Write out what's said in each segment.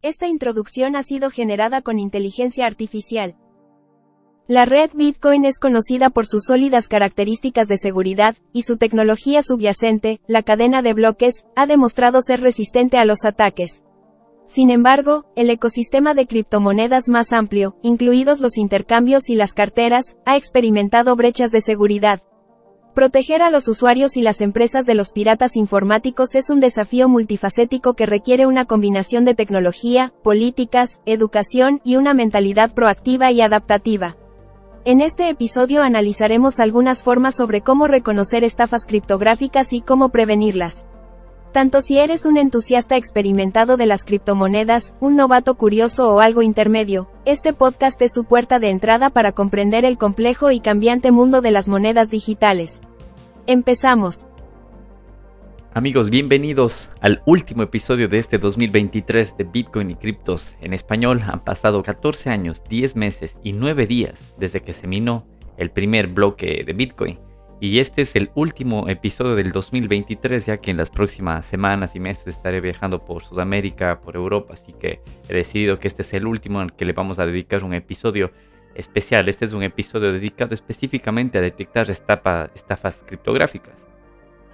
Esta introducción ha sido generada con inteligencia artificial. La red Bitcoin es conocida por sus sólidas características de seguridad, y su tecnología subyacente, la cadena de bloques, ha demostrado ser resistente a los ataques. Sin embargo, el ecosistema de criptomonedas más amplio, incluidos los intercambios y las carteras, ha experimentado brechas de seguridad. Proteger a los usuarios y las empresas de los piratas informáticos es un desafío multifacético que requiere una combinación de tecnología, políticas, educación y una mentalidad proactiva y adaptativa. En este episodio analizaremos algunas formas sobre cómo reconocer estafas criptográficas y cómo prevenirlas. Tanto si eres un entusiasta experimentado de las criptomonedas, un novato curioso o algo intermedio, este podcast es su puerta de entrada para comprender el complejo y cambiante mundo de las monedas digitales. Empezamos. Amigos, bienvenidos al último episodio de este 2023 de Bitcoin y criptos en español. Han pasado 14 años, 10 meses y 9 días desde que se minó el primer bloque de Bitcoin. Y este es el último episodio del 2023, ya que en las próximas semanas y meses estaré viajando por Sudamérica, por Europa, así que he decidido que este es el último el que le vamos a dedicar un episodio especial. Este es un episodio dedicado específicamente a detectar estafas criptográficas.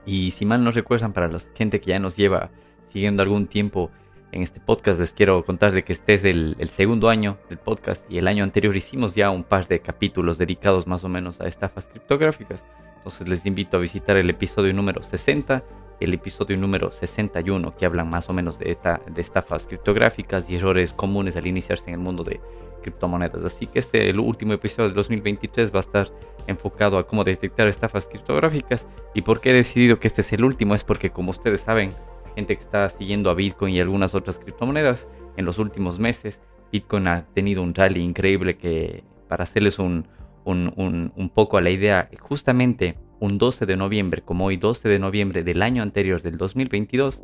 Y si mal no recuerdan, para la gente que ya nos lleva siguiendo algún tiempo en este podcast, les quiero contar de que este es el, segundo año del podcast y el año anterior hicimos ya un par de capítulos dedicados más o menos a estafas criptográficas. Entonces les invito a visitar el episodio número 60 y el episodio número 61 que hablan más o menos de, esta, de estafas criptográficas y errores comunes al iniciarse en el mundo de criptomonedas. Así que este, el último episodio de 2023 va a estar enfocado a cómo detectar estafas criptográficas y por qué he decidido que este es el último es porque como ustedes saben, gente que está siguiendo a Bitcoin y algunas otras criptomonedas en los últimos meses, Bitcoin ha tenido un rally increíble que para hacerles un, un, poco a la idea, justamente un 12 de noviembre, como hoy 12 de noviembre del año anterior del 2022,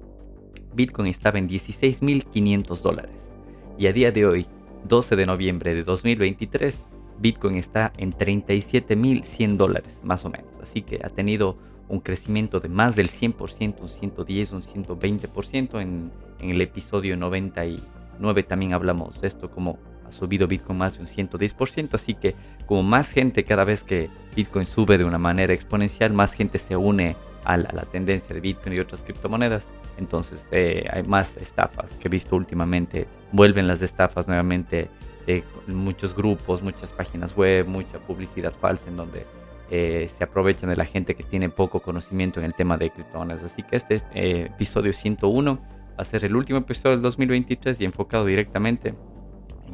Bitcoin estaba en 16.500 dólares. Y a día de hoy, 12 de noviembre de 2023, Bitcoin está en 37.100 dólares, más o menos. Así que ha tenido un crecimiento de más del 100%, un 110, un 120%. En, en el episodio 99 también hablamos de esto, como subido Bitcoin más de un 110%, así que como más gente cada vez que Bitcoin sube de una manera exponencial, más gente se une a la, tendencia de Bitcoin y otras criptomonedas. Entonces eh, hay más estafas que he visto últimamente. Vuelven las estafas nuevamente de muchos grupos, muchas páginas web, mucha publicidad falsa en donde eh, se aprovechan de la gente que tiene poco conocimiento en el tema de criptomonedas. Así que este eh, episodio 101 va a ser el último episodio del 2023 y enfocado directamente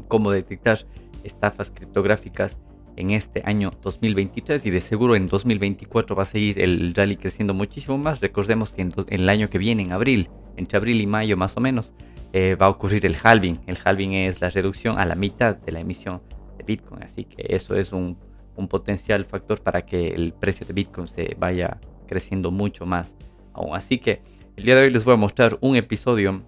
cómo detectar estafas criptográficas en este año 2023 y de seguro en 2024 va a seguir el rally creciendo muchísimo más. Recordemos que en, el año que viene, en abril, entre abril y mayo más o menos, eh, va a ocurrir el halving. El halving es la reducción a la mitad de la emisión de Bitcoin, así que eso es un, un potencial factor para que el precio de Bitcoin se vaya creciendo mucho más aún. Así que el día de hoy les voy a mostrar un episodio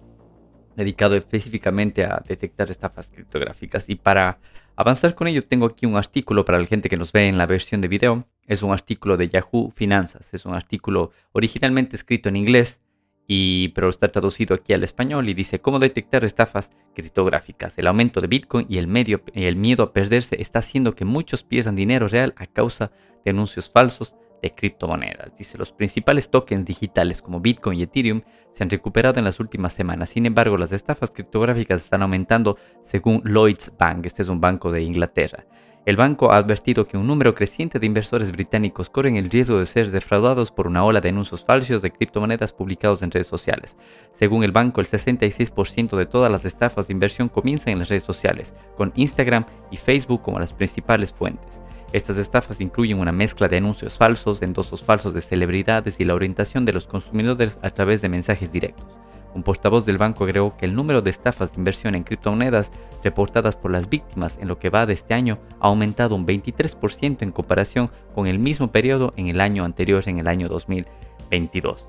dedicado específicamente a detectar estafas criptográficas. Y para avanzar con ello, tengo aquí un artículo para la gente que nos ve en la versión de video. Es un artículo de Yahoo Finanzas. Es un artículo originalmente escrito en inglés, y, pero está traducido aquí al español y dice cómo detectar estafas criptográficas. El aumento de Bitcoin y el, medio, el miedo a perderse está haciendo que muchos pierdan dinero real a causa de anuncios falsos de criptomonedas. Dice, los principales tokens digitales como Bitcoin y Ethereum se han recuperado en las últimas semanas. Sin embargo, las estafas criptográficas están aumentando según Lloyds Bank. Este es un banco de Inglaterra. El banco ha advertido que un número creciente de inversores británicos corren el riesgo de ser defraudados por una ola de anuncios falsos de criptomonedas publicados en redes sociales. Según el banco, el 66% de todas las estafas de inversión comienzan en las redes sociales, con Instagram y Facebook como las principales fuentes. Estas estafas incluyen una mezcla de anuncios falsos, endosos falsos de celebridades y la orientación de los consumidores a través de mensajes directos. Un portavoz del banco agregó que el número de estafas de inversión en criptomonedas reportadas por las víctimas en lo que va de este año ha aumentado un 23% en comparación con el mismo periodo en el año anterior, en el año 2022.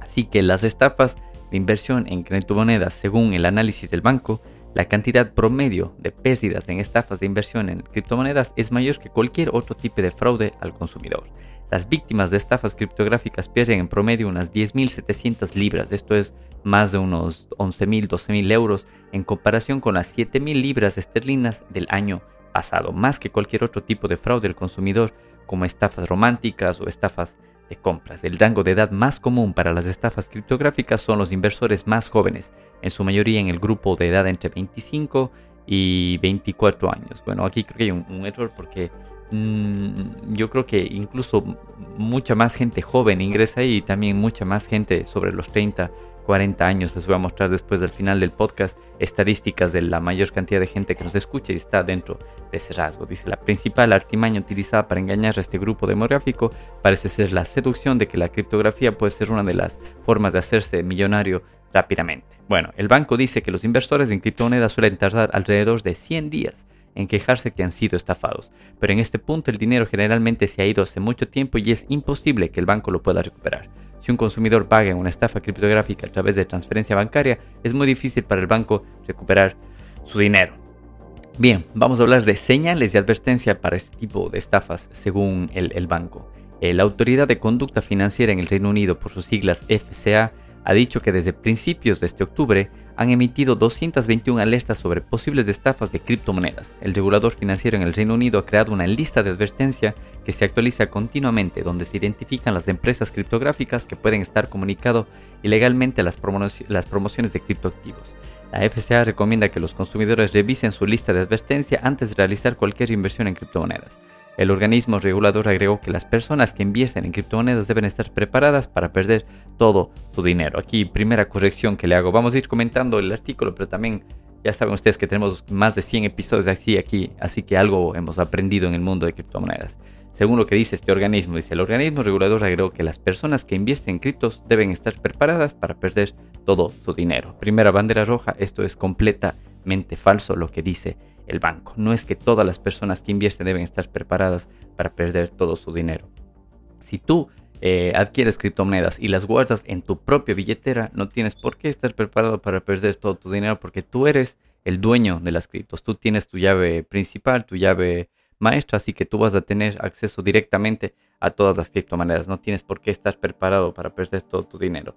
Así que las estafas de inversión en criptomonedas, según el análisis del banco, la cantidad promedio de pérdidas en estafas de inversión en criptomonedas es mayor que cualquier otro tipo de fraude al consumidor. las víctimas de estafas criptográficas pierden en promedio unas 10.700 libras, esto es más de unos 11.000, 12.000 euros en comparación con las 7.000 libras esterlinas del año pasado, más que cualquier otro tipo de fraude al consumidor como estafas románticas o estafas de compras. El rango de edad más común para las estafas criptográficas son los inversores más jóvenes, en su mayoría en el grupo de edad entre 25 y 24 años. Bueno, aquí creo que hay un, error porque mm, yo creo que incluso mucha más gente joven ingresa y también mucha más gente sobre los 30 40 años. Les voy a mostrar después del final del podcast estadísticas de la mayor cantidad de gente que nos escucha y está dentro de ese rasgo. Dice, la principal artimaña utilizada para engañar a este grupo demográfico parece ser la seducción de que la criptografía puede ser una de las formas de hacerse millonario rápidamente. Bueno, el banco dice que los inversores en criptomonedas suelen tardar alrededor de 100 días en quejarse que han sido estafados, pero en este punto el dinero generalmente se ha ido hace mucho tiempo y es imposible que el banco lo pueda recuperar. Si un consumidor paga una estafa criptográfica a través de transferencia bancaria, es muy difícil para el banco recuperar su dinero. Bien, vamos a hablar de señales de advertencia para este tipo de estafas según el, banco. Eh, la Autoridad de Conducta Financiera en el Reino Unido, por sus siglas FCA, ha dicho que desde principios de este octubre han emitido 221 alertas sobre posibles estafas de criptomonedas. El regulador financiero en el Reino Unido ha creado una lista de advertencia que se actualiza continuamente donde se identifican las empresas criptográficas que pueden estar comunicando ilegalmente las, las promociones de criptoactivos. La FCA recomienda que los consumidores revisen su lista de advertencia antes de realizar cualquier inversión en criptomonedas. El organismo regulador agregó que las personas que invierten en criptomonedas deben estar preparadas para perder todo su dinero. Aquí, primera corrección que le hago. Vamos a ir comentando el artículo, pero también ya saben ustedes que tenemos más de 100 episodios aquí, aquí, así que algo hemos aprendido en el mundo de criptomonedas. Según lo que dice este organismo, dice el organismo regulador agregó que las personas que invierten en criptos deben estar preparadas para perder todo su dinero. Primera bandera roja, esto es completamente falso lo que dice el banco. No es que todas las personas que invierten deben estar preparadas para perder todo su dinero. Si tú eh, adquieres criptomonedas y las guardas en tu propia billetera, no tienes por qué estar preparado para perder todo tu dinero porque tú eres el dueño de las criptos. Tú tienes tu llave principal, tu llave maestra, así que tú vas a tener acceso directamente a todas las criptomonedas. No tienes por qué estar preparado para perder todo tu dinero.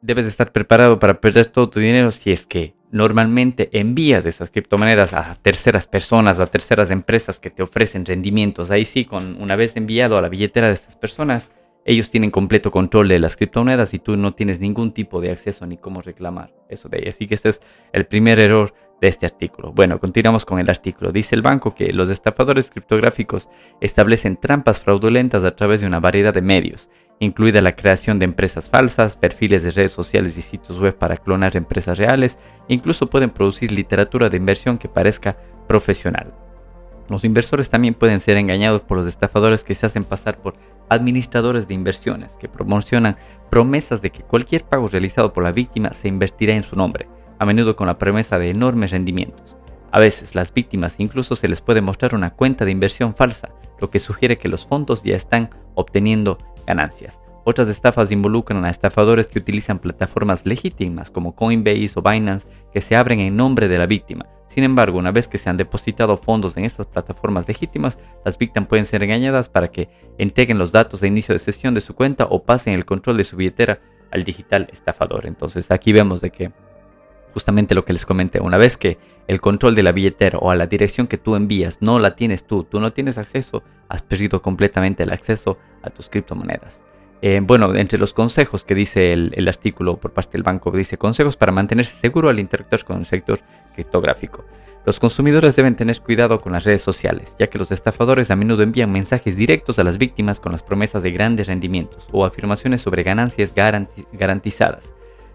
Debes estar preparado para perder todo tu dinero si es que normalmente envías esas criptomonedas a terceras personas o a terceras empresas que te ofrecen rendimientos. Ahí sí, con una vez enviado a la billetera de estas personas, ellos tienen completo control de las criptomonedas y tú no tienes ningún tipo de acceso ni cómo reclamar eso de ellas. Así que este es el primer error de este artículo. Bueno, continuamos con el artículo. Dice el banco que los estafadores criptográficos establecen trampas fraudulentas a través de una variedad de medios incluida la creación de empresas falsas, perfiles de redes sociales y sitios web para clonar empresas reales, e incluso pueden producir literatura de inversión que parezca profesional. Los inversores también pueden ser engañados por los estafadores que se hacen pasar por administradores de inversiones, que promocionan promesas de que cualquier pago realizado por la víctima se invertirá en su nombre, a menudo con la promesa de enormes rendimientos. A veces las víctimas incluso se les puede mostrar una cuenta de inversión falsa, lo que sugiere que los fondos ya están obteniendo ganancias. Otras estafas involucran a estafadores que utilizan plataformas legítimas como Coinbase o Binance que se abren en nombre de la víctima. Sin embargo, una vez que se han depositado fondos en estas plataformas legítimas, las víctimas pueden ser engañadas para que entreguen los datos de inicio de sesión de su cuenta o pasen el control de su billetera al digital estafador. Entonces aquí vemos de que justamente lo que les comenté, una vez que el control de la billetera o a la dirección que tú envías no la tienes tú, tú no tienes acceso, has perdido completamente el acceso a tus criptomonedas. Eh, bueno, entre los consejos que dice el, artículo por parte del banco, dice consejos para mantenerse seguro al interactuar con el sector criptográfico. Los consumidores deben tener cuidado con las redes sociales, ya que los estafadores a menudo envían mensajes directos a las víctimas con las promesas de grandes rendimientos o afirmaciones sobre ganancias garantizadas.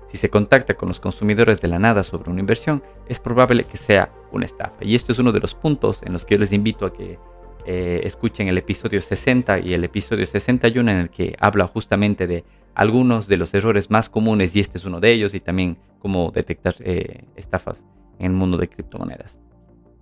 Si se contacta con los consumidores de la nada sobre una inversión, es probable que sea una estafa. Y esto es uno de los puntos en los que yo les invito a que eh, escuchen el episodio 60 y el episodio 61 en el que habla justamente de algunos de los errores más comunes y este es uno de ellos y también cómo detectar eh, estafas en el mundo de criptomonedas.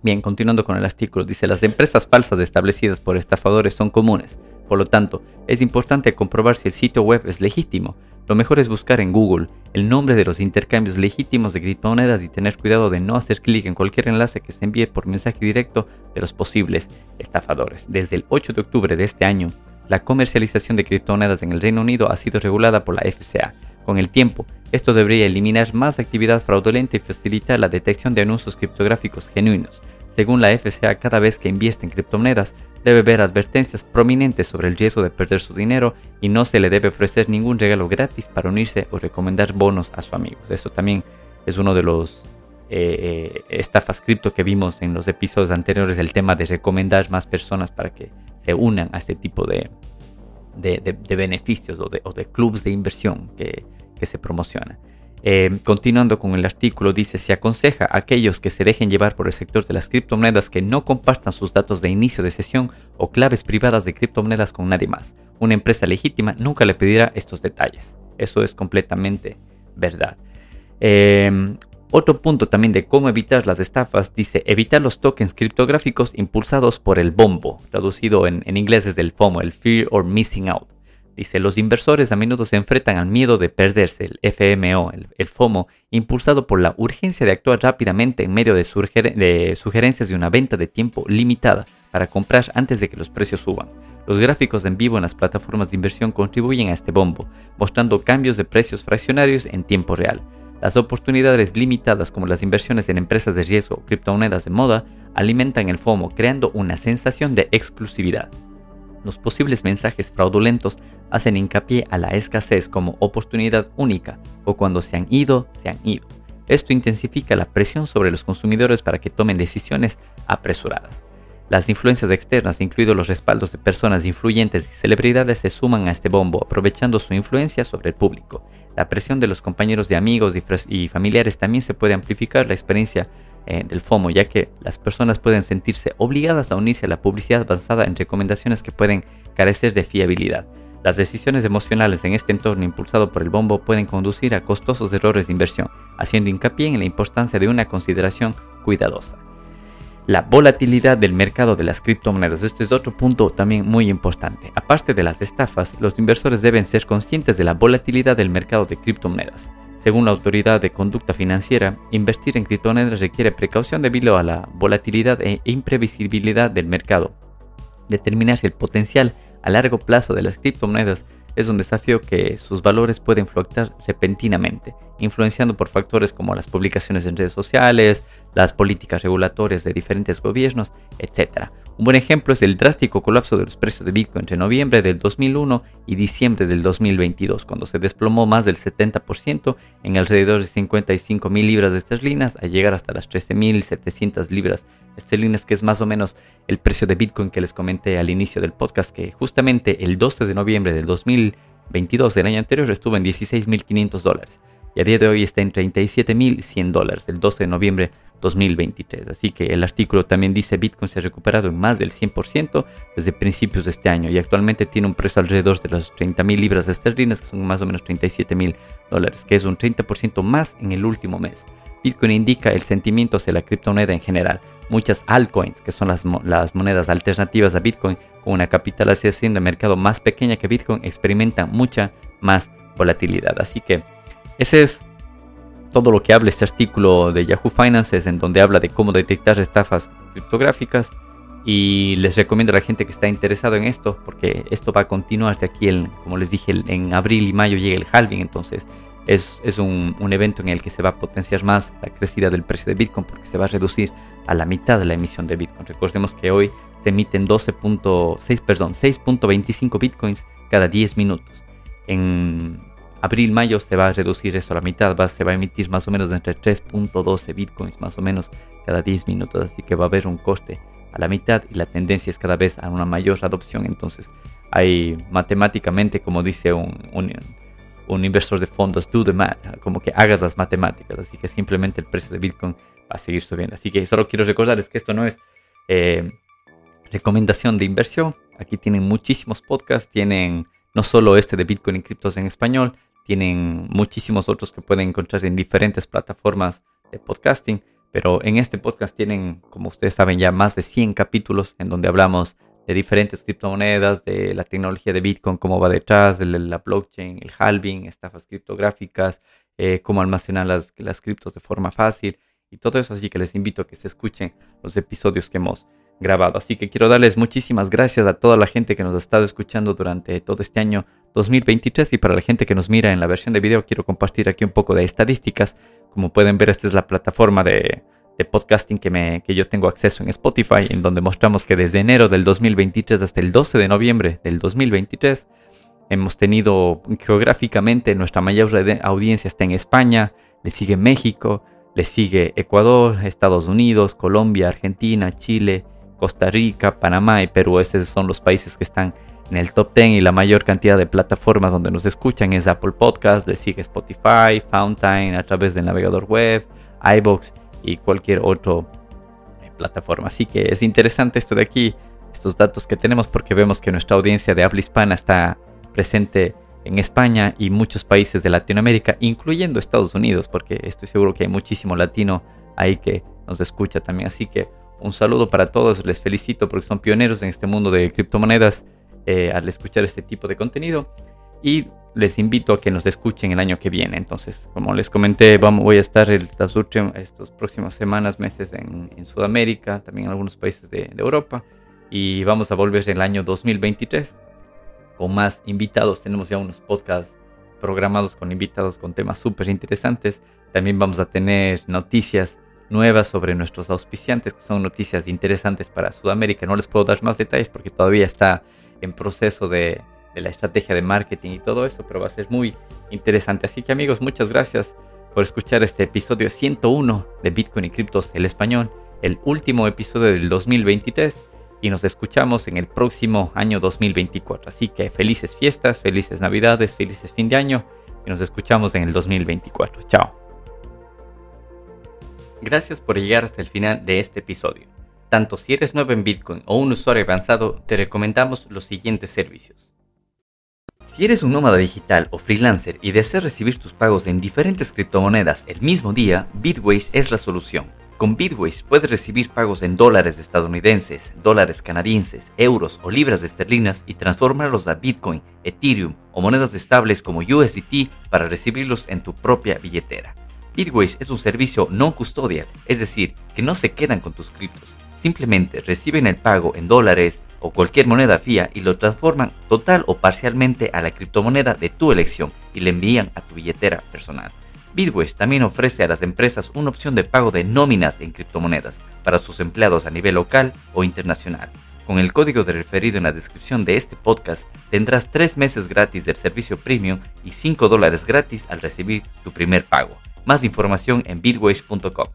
Bien, continuando con el artículo, dice las empresas falsas establecidas por estafadores son comunes, por lo tanto, es importante comprobar si el sitio web es legítimo. Lo mejor es buscar en Google el nombre de los intercambios legítimos de criptomonedas y tener cuidado de no hacer clic en cualquier enlace que se envíe por mensaje directo de los posibles estafadores. Desde el 8 de octubre de este año, la comercialización de criptomonedas en el Reino Unido ha sido regulada por la FCA. Con el tiempo, esto debería eliminar más actividad fraudulenta y facilitar la detección de anuncios criptográficos genuinos. Según la FCA, cada vez que invierte en criptomonedas, debe ver advertencias prominentes sobre el riesgo de perder su dinero y no se le debe ofrecer ningún regalo gratis para unirse o recomendar bonos a sus amigos. Eso también es uno de los eh, estafas cripto que vimos en los episodios anteriores, el tema de recomendar más personas para que se unan a este tipo de, de, beneficios o de, o de clubes de inversión que, que se promociona. Eh, continuando con el artículo, dice, se aconseja a aquellos que se dejen llevar por el sector de las criptomonedas que no compartan sus datos de inicio de sesión o claves privadas de criptomonedas con nadie más. Una empresa legítima nunca le pedirá estos detalles. Eso es completamente verdad. Eh, otro punto también de cómo evitar las estafas dice evitar los tokens criptográficos impulsados por el bombo, traducido en, inglés desde el FOMO, el Fear or Missing Out. Dice, los inversores a menudo se enfrentan al miedo de perderse, el FMO, el, FOMO, impulsado por la urgencia de actuar rápidamente en medio de, de sugerencias de una venta de tiempo limitada para comprar antes de que los precios suban. Los gráficos en vivo en las plataformas de inversión contribuyen a este bombo, mostrando cambios de precios fraccionarios en tiempo real. Las oportunidades limitadas como las inversiones en empresas de riesgo o criptomonedas de moda alimentan el FOMO creando una sensación de exclusividad. Los posibles mensajes fraudulentos hacen hincapié a la escasez como oportunidad única o cuando se han ido, se han ido. Esto intensifica la presión sobre los consumidores para que tomen decisiones apresuradas. Las influencias externas, incluidos los respaldos de personas influyentes y celebridades, se suman a este bombo, aprovechando su influencia sobre el público. La presión de los compañeros de amigos y, familiares también se puede amplificar la experiencia eh, del FOMO, ya que las personas pueden sentirse obligadas a unirse a la publicidad basada en recomendaciones que pueden carecer de fiabilidad. Las decisiones emocionales en este entorno impulsado por el bombo pueden conducir a costosos errores de inversión, haciendo hincapié en la importancia de una consideración cuidadosa la volatilidad del mercado de las criptomonedas. Esto es otro punto también muy importante. Aparte de las estafas, los inversores deben ser conscientes de la volatilidad del mercado de criptomonedas. Según la Autoridad de Conducta Financiera, invertir en criptomonedas requiere precaución debido a la volatilidad e imprevisibilidad del mercado. Determinar el potencial a largo plazo de las criptomonedas es un desafío que sus valores pueden fluctuar repentinamente, influenciando por factores como las publicaciones en redes sociales, las políticas regulatorias de diferentes gobiernos, etc. Un buen ejemplo es el drástico colapso de los precios de Bitcoin entre noviembre del 2001 y diciembre del 2022, cuando se desplomó más del 70% en alrededor de 55 mil libras de esterlinas a llegar hasta las 13.700 libras esterlinas, que es más o menos el precio de Bitcoin que les comenté al inicio del podcast, que justamente el 12 de noviembre del 2022 del año anterior estuvo en 16.500 dólares y a día de hoy está en 37.100 dólares, el 12 de noviembre 2023. Así que el artículo también dice Bitcoin se ha recuperado en más del 100% desde principios de este año y actualmente tiene un precio alrededor de las 30.000 libras esterlinas, que son más o menos 37.000 dólares, que es un 30% más en el último mes. Bitcoin indica el sentimiento hacia la criptomoneda en general. Muchas altcoins, que son las, monedas alternativas a Bitcoin, con una capitalización de mercado más pequeña que Bitcoin, experimentan mucha más volatilidad. Así que ese es todo lo que habla este artículo de Yahoo Finances en donde habla de cómo detectar estafas criptográficas y les recomiendo a la gente que está interesado en esto porque esto va a continuar de aquí, como les dije, en abril y mayo llega el halving, entonces es, un, evento en el que se va a potenciar más la crecida del precio de Bitcoin porque se va a reducir a la mitad de la emisión de Bitcoin. Recordemos que hoy se emiten 12.6, perdón, 6.25 Bitcoins cada 10 minutos. En abril-mayo se va a reducir eso a la mitad, va, se va a emitir más o menos entre 3.12 bitcoins más o menos cada 10 minutos, así que va a haber un coste a la mitad y la tendencia es cada vez a una mayor adopción, entonces hay matemáticamente, como dice un, un, inversor de fondos, do the math, como que hagas las matemáticas, así que simplemente el precio de bitcoin va a seguir subiendo, así que solo quiero recordarles que esto no es eh, recomendación de inversión, aquí tienen muchísimos podcasts, tienen no solo este de Bitcoin y criptos en español, tienen muchísimos otros que pueden encontrar en diferentes plataformas de podcasting, pero en este podcast tienen, como ustedes saben, ya más de 100 capítulos en donde hablamos de diferentes criptomonedas, de la tecnología de Bitcoin, cómo va detrás, de la blockchain, el halving, estafas criptográficas, eh, cómo almacenar las, las criptos de forma fácil y todo eso. Así que les invito a que se escuchen los episodios que hemos grabado. Así que quiero darles muchísimas gracias a toda la gente que nos ha estado escuchando durante todo este año 2023 y para la gente que nos mira en la versión de video quiero compartir aquí un poco de estadísticas. Como pueden ver, esta es la plataforma de, podcasting que, me, que yo tengo acceso en Spotify, en donde mostramos que desde enero del 2023 hasta el 12 de noviembre del 2023 hemos tenido geográficamente nuestra mayor audiencia está en España, le sigue México, le sigue Ecuador, Estados Unidos, Colombia, Argentina, Chile, Costa Rica, Panamá y Perú. Esos son los países que están en el top 10 y la mayor cantidad de plataformas donde nos escuchan es Apple Podcast, le sigue Spotify, Fountain a través del navegador web, iBox y cualquier otra eh, plataforma. Así que es interesante esto de aquí, estos datos que tenemos porque vemos que nuestra audiencia de habla hispana está presente en España y muchos países de Latinoamérica, incluyendo Estados Unidos, porque estoy seguro que hay muchísimo latino ahí que nos escucha también. Así que un saludo para todos, les felicito porque son pioneros en este mundo de criptomonedas eh, al escuchar este tipo de contenido y les invito a que nos escuchen el año que viene. Entonces, como les comenté, vamos, voy a estar estas estos próximas semanas, meses en, Sudamérica, también en algunos países de, de Europa y vamos a volver el año 2023 con más invitados. Tenemos ya unos podcasts programados con invitados con temas súper interesantes. También vamos a tener noticias nuevas sobre nuestros auspiciantes, que son noticias interesantes para Sudamérica. No les puedo dar más detalles porque todavía está en proceso de, la estrategia de marketing y todo eso, pero va a ser muy interesante. Así que amigos, muchas gracias por escuchar este episodio 101 de Bitcoin y Criptos el español, el último episodio del 2023 y nos escuchamos en el próximo año 2024. Así que felices fiestas, felices navidades, felices fin de año y nos escuchamos en el 2024. Chao. Gracias por llegar hasta el final de este episodio. Tanto si eres nuevo en Bitcoin o un usuario avanzado, te recomendamos los siguientes servicios. Si eres un nómada digital o freelancer y deseas recibir tus pagos en diferentes criptomonedas el mismo día, Bitwage es la solución. Con Bitwage puedes recibir pagos en dólares estadounidenses, dólares canadienses, euros o libras esterlinas y transformarlos a Bitcoin, Ethereum o monedas estables como USDT para recibirlos en tu propia billetera. Bitwage es un servicio no custodial, es decir, que no se quedan con tus criptos, simplemente reciben el pago en dólares o cualquier moneda fía y lo transforman total o parcialmente a la criptomoneda de tu elección y le envían a tu billetera personal. Bitwage también ofrece a las empresas una opción de pago de nóminas en criptomonedas para sus empleados a nivel local o internacional. Con el código de referido en la descripción de este podcast tendrás 3 meses gratis del servicio premium y 5 dólares gratis al recibir tu primer pago. Más información en bitwage.com.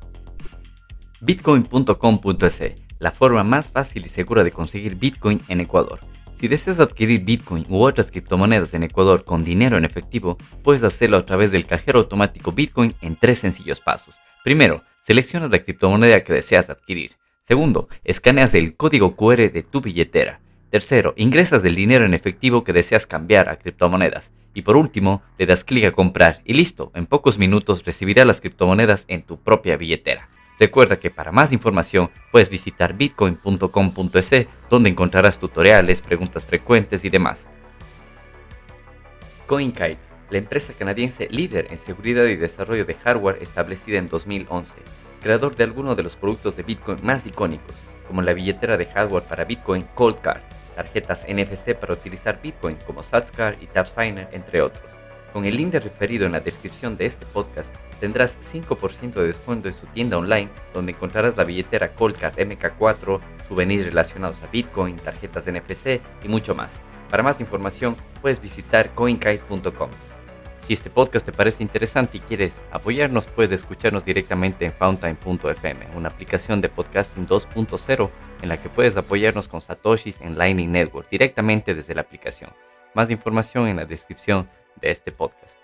Bitcoin.com.es, la forma más fácil y segura de conseguir Bitcoin en Ecuador. Si deseas adquirir Bitcoin u otras criptomonedas en Ecuador con dinero en efectivo, puedes hacerlo a través del cajero automático Bitcoin en tres sencillos pasos. Primero, seleccionas la criptomoneda que deseas adquirir. Segundo, escaneas el código QR de tu billetera. Tercero, ingresas el dinero en efectivo que deseas cambiar a criptomonedas. Y por último, le das clic a comprar y listo, en pocos minutos recibirás las criptomonedas en tu propia billetera. Recuerda que para más información puedes visitar bitcoin.com.es donde encontrarás tutoriales, preguntas frecuentes y demás. CoinKite, la empresa canadiense líder en seguridad y desarrollo de hardware establecida en 2011, creador de algunos de los productos de Bitcoin más icónicos, como la billetera de hardware para Bitcoin Coldcard tarjetas NFC para utilizar Bitcoin como Satscar y TapSigner, entre otros. Con el link referido en la descripción de este podcast tendrás 5% de descuento en su tienda online donde encontrarás la billetera Coldcard MK4, souvenirs relacionados a Bitcoin, tarjetas NFC y mucho más. Para más información puedes visitar coinkite.com. Si este podcast te parece interesante y quieres apoyarnos, puedes escucharnos directamente en fountain.fm, una aplicación de podcasting 2.0 en la que puedes apoyarnos con satoshis en Lightning Network directamente desde la aplicación. Más información en la descripción de este podcast.